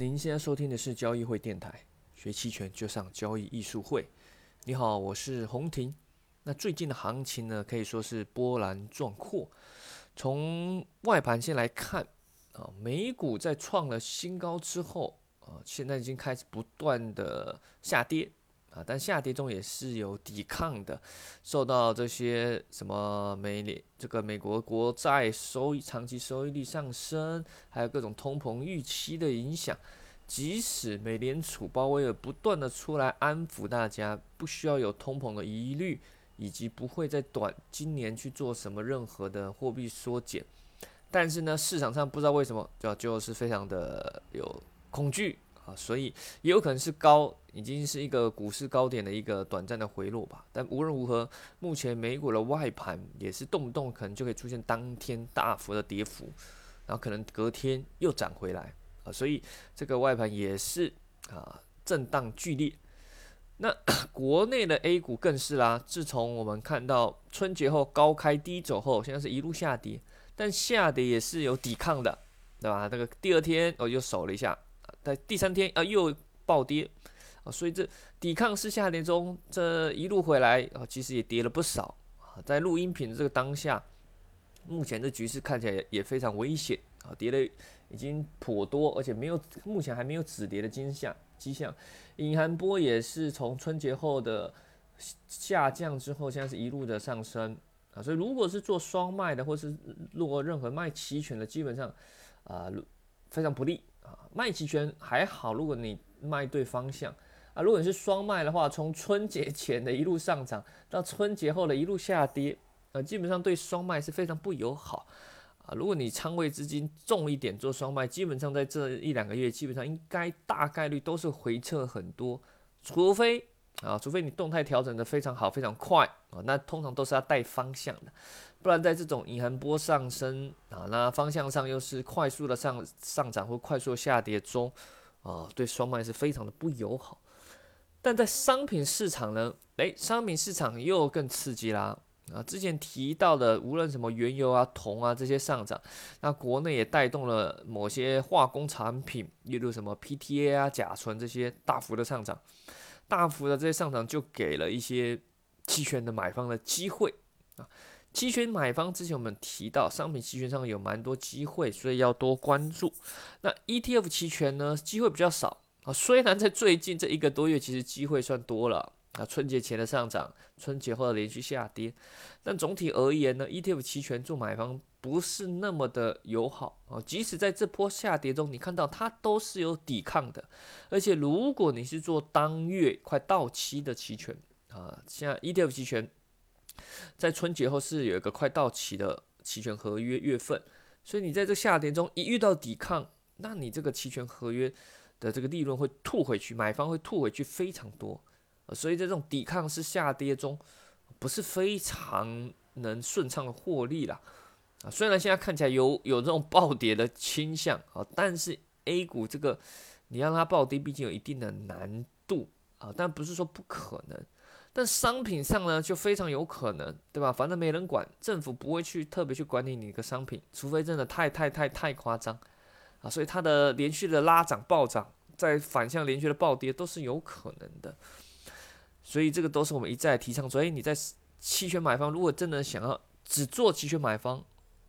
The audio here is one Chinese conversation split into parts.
您现在收听的是交易会电台，学期权就上交易艺术会。你好，我是洪婷。那最近的行情呢，可以说是波澜壮阔。从外盘先来看啊，美股在创了新高之后啊，现在已经开始不断的下跌。啊，但下跌中也是有抵抗的，受到这些什么美联这个美国国债收益长期收益率上升，还有各种通膨预期的影响。即使美联储鲍威尔不断的出来安抚大家，不需要有通膨的疑虑，以及不会在短今年去做什么任何的货币缩减，但是呢，市场上不知道为什么就就是非常的有恐惧啊。所以也有可能是高，已经是一个股市高点的一个短暂的回落吧。但无论如何，目前美股的外盘也是动不动可能就可以出现当天大幅的跌幅，然后可能隔天又涨回来啊。所以这个外盘也是啊震荡剧烈。那 国内的 A 股更是啦，自从我们看到春节后高开低走后，现在是一路下跌，但下跌也是有抵抗的，对吧？那个第二天哦又守了一下。在第三天啊，又暴跌，所以这抵抗式下跌中，这一路回来啊，其实也跌了不少啊。在录音品这个当下，目前的局势看起来也非常危险啊，跌的已经颇多，而且没有目前还没有止跌的迹象。迹象，隐含波也是从春节后的下降之后，现在是一路的上升啊。所以如果是做双卖的，或是如果任何卖期权的，基本上啊非常不利啊。卖期权还好，如果你卖对方向啊，如果你是双卖的话，从春节前的一路上涨到春节后的一路下跌，啊，基本上对双卖是非常不友好啊。如果你仓位资金重一点做双卖，基本上在这一两个月，基本上应该大概率都是回撤很多，除非啊，除非你动态调整的非常好、非常快啊，那通常都是要带方向的。不然，在这种隐含波上升啊，那方向上又是快速的上上涨或快速下跌中啊，对双卖是非常的不友好。但在商品市场呢，诶，商品市场又更刺激啦啊！之前提到的，无论什么原油啊、铜啊这些上涨，那国内也带动了某些化工产品，例如什么 PTA 啊、甲醇这些大幅的上涨，大幅的这些上涨就给了一些期权的买方的机会啊。期权买方之前我们提到，商品期权上有蛮多机会，所以要多关注。那 ETF 期权呢，机会比较少啊。虽然在最近这一个多月，其实机会算多了啊。春节前的上涨，春节后的连续下跌，但总体而言呢，ETF 期权做买方不是那么的友好啊。即使在这波下跌中，你看到它都是有抵抗的。而且如果你是做当月快到期的期权啊，像 ETF 期权。在春节后是有一个快到期的期权合约月份，所以你在这下跌中一遇到抵抗，那你这个期权合约的这个利润会吐回去，买方会吐回去非常多，所以在这种抵抗式下跌中，不是非常能顺畅的获利啦。啊，虽然现在看起来有有这种暴跌的倾向啊，但是 A 股这个你让它暴跌，毕竟有一定的难度啊，但不是说不可能。但商品上呢，就非常有可能，对吧？反正没人管，政府不会去特别去管理你个商品，除非真的太太太太夸张啊！所以它的连续的拉涨暴涨，在反向连续的暴跌都是有可能的。所以这个都是我们一再提倡。所以你在期权买方，如果真的想要只做期权买方，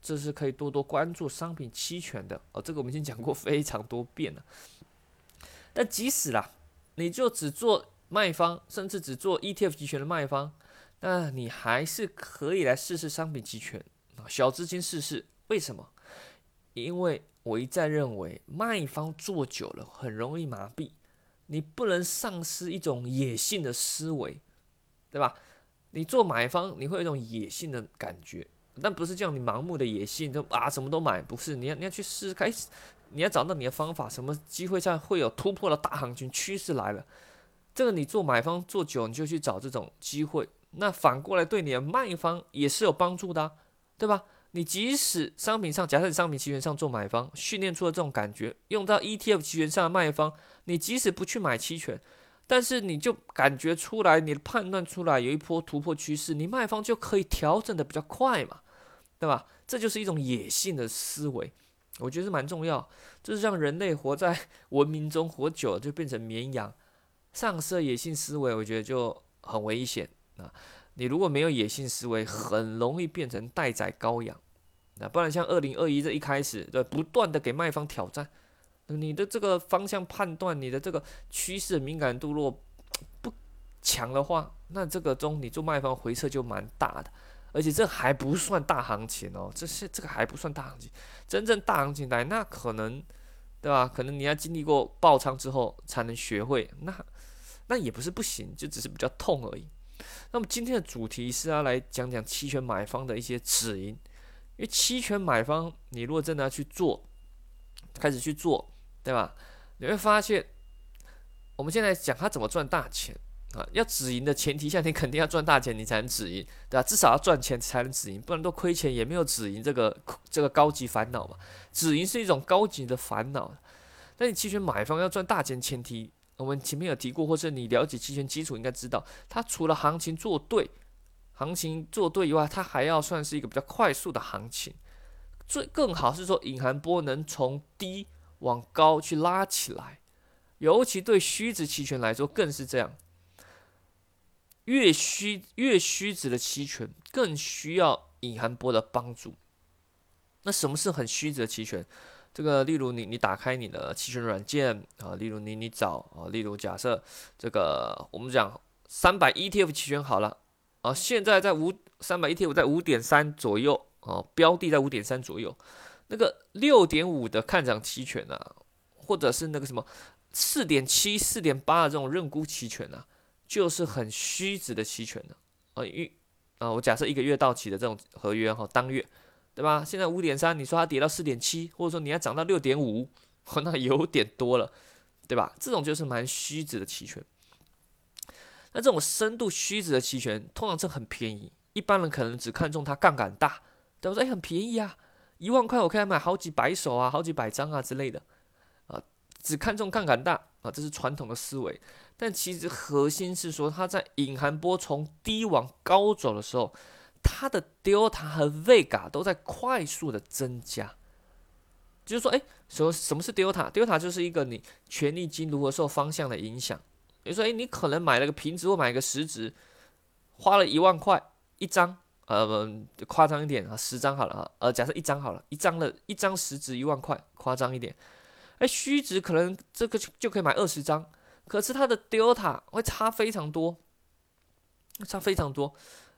这是可以多多关注商品期权的哦。这个我们已经讲过非常多遍了。但即使啦，你就只做。卖方甚至只做 ETF 期权的卖方，那你还是可以来试试商品期权啊，小资金试试。为什么？因为我一再认为，卖方做久了很容易麻痹，你不能丧失一种野性的思维，对吧？你做买方，你会有一种野性的感觉，但不是叫你盲目的野性，就啊什么都买，不是。你要你要去试，试看你要找到你的方法，什么机会上会有突破的大行情趋势来了。这个你做买方做久，你就去找这种机会，那反过来对你的卖方也是有帮助的，对吧？你即使商品上，假设你商品期权上做买方，训练出了这种感觉，用到 ETF 期权上的卖方，你即使不去买期权，但是你就感觉出来，你判断出来有一波突破趋势，你卖方就可以调整的比较快嘛，对吧？这就是一种野性的思维我觉得是蛮重要，就是让人类活在 文明中活久了就变成绵羊，丧失野性思维，我觉得就很危险啊。你如果没有野性思维，很容易变成待宰羔羊。那不然像二零二一这一开始，对，不断的给卖方挑战，你的这个方向判断，你的这个趋势敏感度若不强的话，那这个中你做卖方回撤就蛮大的。而且这还不算大行情哦，这是这个还不算大行情，真正大行情来，那可能，对吧？可能你要经历过爆仓之后才能学会，那那也不是不行，就只是比较痛而已。那么今天的主题是要来讲讲期权买方的一些止盈，因为期权买方，你如果真的要去做，开始去做，对吧？你会发现，我们现在讲他怎么赚大钱。啊，要止盈的前提下，你肯定要赚大钱，你才能止盈，对吧？至少要赚钱才能止盈，不然都亏钱也没有止盈这个这个高级烦恼嘛。止盈是一种高级的烦恼。那你期权买方要赚大钱，前提我们前面有提过，或者你了解期权基础，应该知道，它除了行情做对，行情做对以外，它还要算是一个比较快速的行情。最更好是说，隐含波能从低往高去拉起来，尤其对虚值期权来说更是这样。越虚越虚值的期权更需要隐含波的帮助。那什么是很虚值的期权？这个例如你你打开你的期权软件啊，例如你你找啊，例如假设这个我们讲三百 ETF 期权好了啊，现在在五三百 ETF 在五点三左右啊，标的在五点三左右。那个六点五的看涨期权啊，或者是那个什么四点七、四点八的这种认沽期权啊。就是很虚值的期权呢啊，一啊，我假设一个月到期的这种合约哈，当月对吧？现在五点三，你说它跌到四点七，或者说你要涨到六点五，那有点多了，对吧？这种就是蛮虚值的期权。那这种深度虚值的期权，通常是很便宜，一般人可能只看中它杠杆大，对不对？很便宜啊，一万块我可以买好几百手啊，好几百张啊之类的啊，只看中杠杆大啊，这是传统的思维。但其实核心是说，它在隐含波从低往高走的时候，它的 delta 和 vega 都在快速的增加。就是说，哎，什么什么是 delta？delta 就是一个你权利金如何受方向的影响。比如说，哎，你可能买了个平值或买个实值，花了一万块一张，呃，夸张一点啊，十张好了啊，呃，假设一张好了，一张的一张实值一万块，夸张一点，哎，虚值可能这个就可以买二十张。可是它的 delta 会差非常多，差非常多。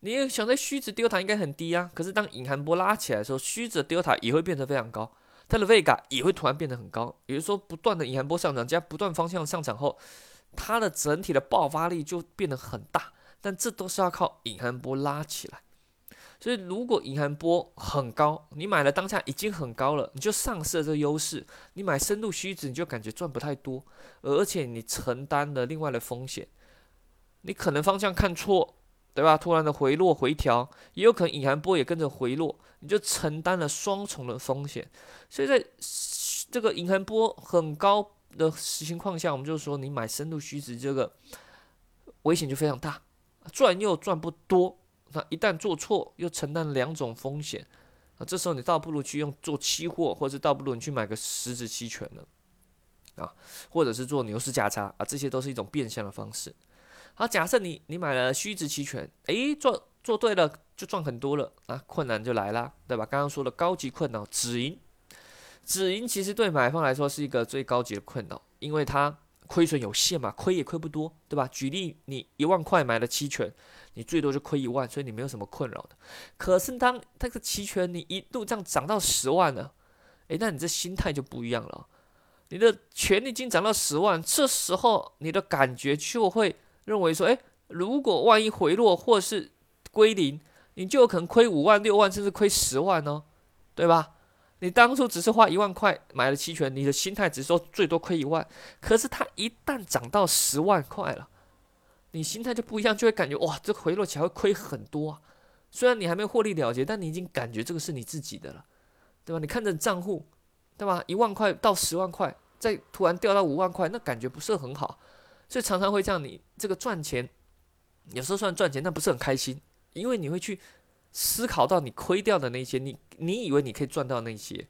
你想在虚值 delta 应该很低啊，可是当隐含波拉起来的时候，虚值 delta 也会变得非常高，它的 vega 也会突然变得很高。也就是说，不断的隐含波上涨加不断方向上涨后，它的整体的爆发力就变得很大。但这都是要靠隐含波拉起来。所以，如果隐含波很高，你买了当下已经很高了，你就丧失了这个优势。你买深度虚值，你就感觉赚不太多，而且你承担了另外的风险。你可能方向看错，对吧？突然的回落回调，也有可能隐含波也跟着回落，你就承担了双重的风险。所以在这个隐含波很高的情况下，我们就说你买深度虚值这个危险就非常大，赚又赚不多。那一旦做错，又承担两种风险，啊，这时候你倒不如去用做期货，或者倒不如你去买个实质期权了，啊，或者是做牛市价差啊，这些都是一种变相的方式。好，假设你你买了虚值期权，诶，做做对了就赚很多了，啊，困难就来了，对吧？刚刚说的高级困扰，止盈，止盈其实对买方来说是一个最高级的困扰，因为它亏损有限嘛，亏也亏不多，对吧？举例，你一万块买了期权。你最多就亏一万，所以你没有什么困扰的。可是当这个期权你一度这样涨到十万呢，诶，那你这心态就不一样了。你的权利金涨到十万，这时候你的感觉就会认为说，诶，如果万一回落或是归零，你就有可能亏五万、六万，甚至亏十万哦，对吧？你当初只是花一万块买了期权，你的心态只是说最多亏一万，可是它一旦涨到十万块了。你心态就不一样，就会感觉哇，这回落起来会亏很多啊。虽然你还没获利了结，但你已经感觉这个是你自己的了，对吧？你看着账户，对吧？一万块到十万块，再突然掉到五万块，那感觉不是很好，所以常常会这样。你这个赚钱，有时候算赚钱，但不是很开心，因为你会去思考到你亏掉的那些，你你以为你可以赚到那些，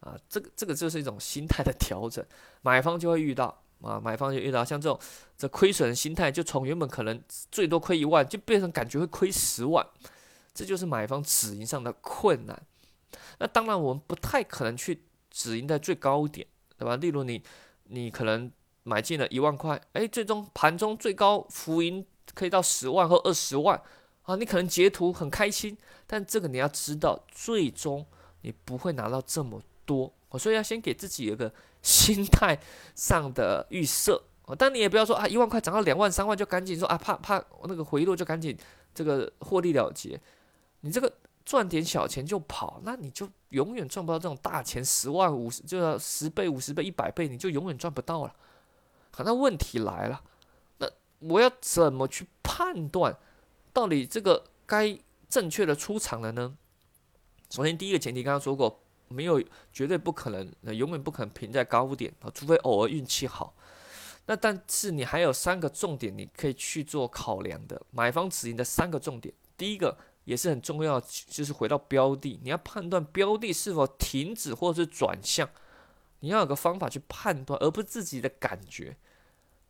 啊，这个这个就是一种心态的调整，买方就会遇到啊，买方就遇到像这种这亏损的心态，就从原本可能最多亏一万，就变成感觉会亏十万，这就是买方止盈上的困难。那当然，我们不太可能去止盈在最高点，对吧？例如你你可能买进了一万块，哎，最终盘中最高浮盈可以到十万或二十万啊，你可能截图很开心，但这个你要知道，最终你不会拿到这么。多，所以要先给自己有个心态上的预设但你也不要说啊，一万块涨到两万、三万就赶紧说啊，怕怕那个回落就赶紧这个获利了结。你这个赚点小钱就跑，那你就永远赚不到这种大钱，十万、五十就要十倍、五十倍、一百倍，你就永远赚不到了。那问题来了，那我要怎么去判断到底这个该正确的出场了呢？首先，第一个前提刚刚说过。没有绝对不可能，永远不可能平在高点啊，除非偶尔运气好。那但是你还有三个重点，你可以去做考量的。买方止盈的三个重点，第一个也是很重要，就是回到标的，你要判断标的是否停止或者是转向，你要有个方法去判断，而不是自己的感觉，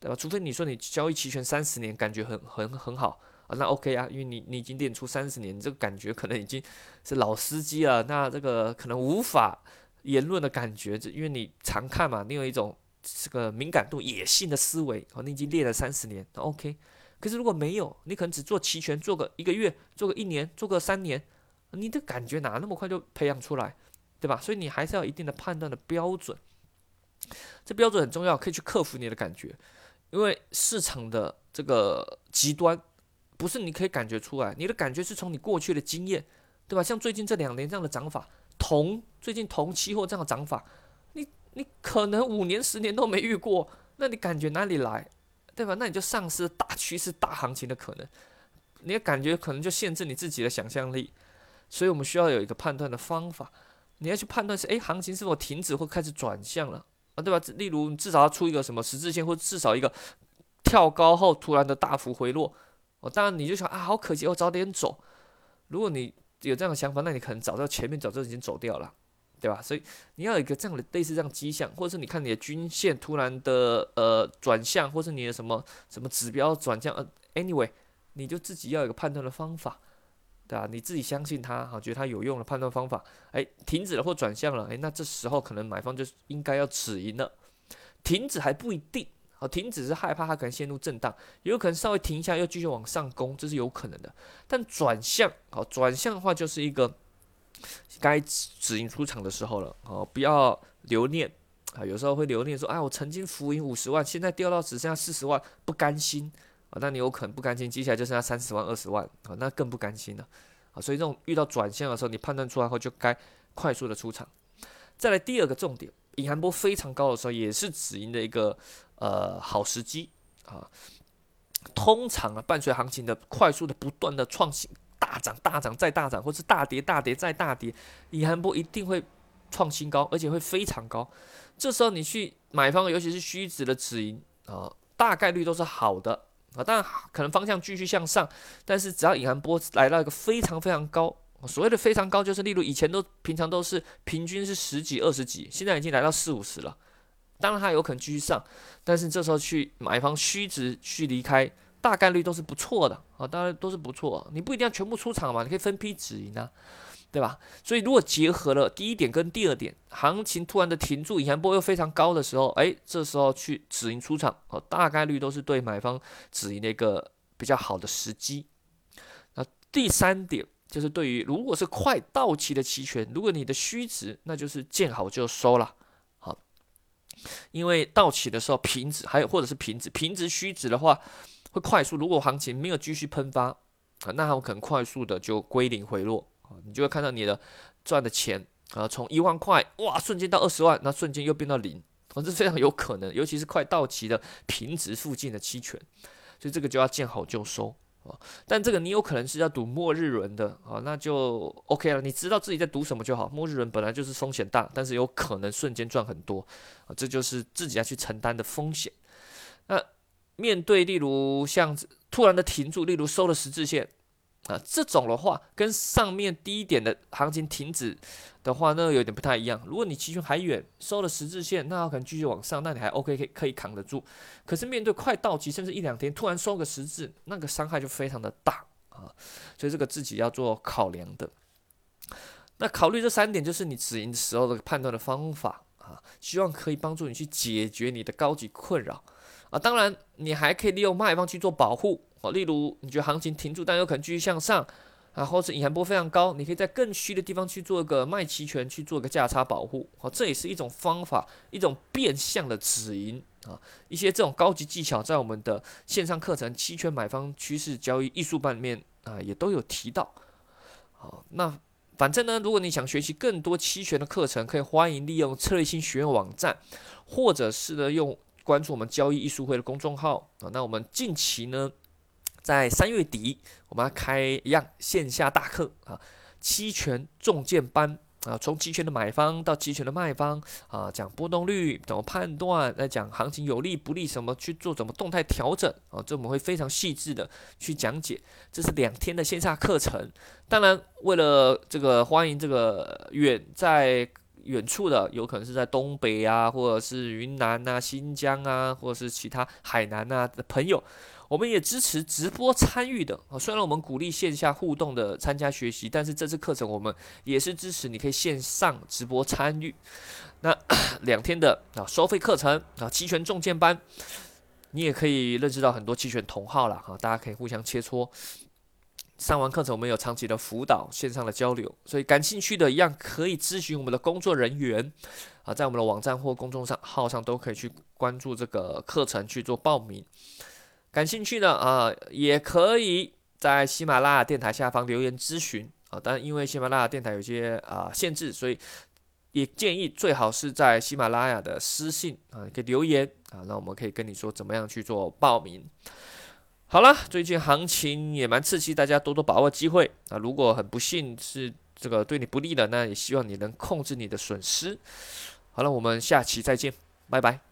对吧？除非你说你交易期权三十年，感觉很很很好。啊，那 OK 啊，因为你你已经练出三十年，你这个感觉可能已经是老司机了。那这个可能无法言论的感觉，就因为你常看嘛，你有一种这个敏感度、野性的思维。哦，你已经练了三十年，那 OK。可是如果没有，你可能只做期权，做个一个月，做个一年，做个三年，你的感觉哪那么快就培养出来，对吧？所以你还是要一定的判断的标准，这标准很重要，可以去克服你的感觉，因为市场的这个极端。不是你可以感觉出来，你的感觉是从你过去的经验，对吧？像最近这两年这样的涨法，铜最近铜期货这样的涨法，你你可能五年十年都没遇过，那你感觉哪里来，对吧？那你就丧失大趋势大行情的可能，你的感觉可能就限制你自己的想象力，所以我们需要有一个判断的方法，你要去判断是诶，行情是否停止或开始转向了啊，对吧？例如你至少要出一个什么十字线，或者至少一个跳高后突然的大幅回落。哦，当然你就想啊，好可惜，我早点走。如果你有这样的想法，那你可能早到前面早就已经走掉了，对吧？所以你要有一个这样的类似这样迹象，或者是你看你的均线突然的呃转向，或是你的什么什么指标转向，呃，anyway，你就自己要有一个判断的方法，对吧？你自己相信它，好，觉得它有用的判断方法，哎，停止了或转向了，哎，那这时候可能买方就应该要止盈了，停止还不一定。好，停止是害怕它可能陷入震荡，有可能稍微停一下又继续往上攻，这是有可能的。但转向，好，转向的话就是一个该止盈出场的时候了。哦，不要留念啊，有时候会留念说，哎，我曾经浮盈五十万，现在掉到只剩下四十万，不甘心啊。那你有可能不甘心，接下来就剩下三十万、二十万啊，那更不甘心了啊。所以这种遇到转向的时候，你判断出来后就该快速的出场。再来第二个重点，隐含波非常高的时候，也是止盈的一个。呃，好时机啊！通常啊，伴随行情的快速的不断的创新，大涨大涨再大涨，或是大跌大跌再大跌，隐含波一定会创新高，而且会非常高。这时候你去买方，尤其是虚值的止盈啊，大概率都是好的啊。当然可能方向继续向上，但是只要隐含波来到一个非常非常高，所谓的非常高，就是例如以前都平常都是平均是十几二十几，现在已经来到四五十了。当然，它有可能继续上，但是这时候去买方虚值去离开，大概率都是不错的啊，当然都是不错。你不一定要全部出场嘛，你可以分批止盈啊，对吧？所以如果结合了第一点跟第二点，行情突然的停住，隐含波又非常高的时候，哎，这时候去止盈出场，哦，大概率都是对买方止盈的一个比较好的时机。那第三点就是对于如果是快到期的期权，如果你的虚值，那就是见好就收了。因为到期的时候平值，还有或者是平值，平值虚值的话会快速。如果行情没有继续喷发啊，那它可能快速的就归零回落你就会看到你的赚的钱啊，从一万块哇瞬间到二十万，那瞬间又变到零，啊，这非常有可能，尤其是快到期的平值附近的期权，所以这个就要见好就收啊。但这个你有可能是要赌末日轮的啊，那就 OK 了。你知道自己在赌什么就好。末日轮本来就是风险大，但是有可能瞬间赚很多啊，这就是自己要去承担的风险。那面对例如像突然的停住，例如收了十字线啊，这种的话跟上面低点的行情停止的话，那有点不太一样。如果你期权还远，收了十字线，那可能继续往上，那你还 OK，可以可以扛得住。可是面对快到期，甚至一两天突然收个十字，那个伤害就非常的大啊。所以这个自己要做考量的。那考虑这三点，就是你止盈时候的判断的方法啊，希望可以帮助你去解决你的高级困扰啊。当然，你还可以利用卖方去做保护。哦，例如你觉得行情停住，但有可能继续向上，啊，或者隐含波非常高，你可以在更虚的地方去做一个卖期权，去做个价差保护。哦，这也是一种方法，一种变相的止盈啊。一些这种高级技巧，在我们的线上课程《期权买方趋势交易艺术班》里面啊，也都有提到。好，那反正呢，如果你想学习更多期权的课程，可以欢迎利用策略性学院网站，或者是呢用关注我们交易艺术会的公众号啊。那我们近期呢？在三月底，我们要开一样线下大课啊，期权重建班啊，从期权的买方到期权的卖方啊，讲波动率怎么判断，来讲行情有利不利，什么去做怎么动态调整啊，这我们会非常细致的去讲解。这是两天的线下课程。当然，为了这个欢迎这个远在远处的，有可能是在东北啊，或者是云南啊、新疆啊，或者是其他海南啊的朋友。我们也支持直播参与的啊，虽然我们鼓励线下互动的参加学习，但是这次课程我们也是支持你可以线上直播参与。那 两天的啊收费课程啊期权重建班，你也可以认识到很多期权同号了哈，大家可以互相切磋。上完课程我们有长期的辅导线上的交流，所以感兴趣的一样可以咨询我们的工作人员啊，在我们的网站或公众上号上都可以去关注这个课程去做报名。感兴趣的啊，也可以在喜马拉雅电台下方留言咨询啊。但因为喜马拉雅电台有些啊限制，所以也建议最好是在喜马拉雅的私信啊，可以留言啊，那我们可以跟你说怎么样去做报名。好了，最近行情也蛮刺激，大家多多把握机会啊。如果很不幸是这个对你不利的，那也希望你能控制你的损失。好了，我们下期再见，拜拜。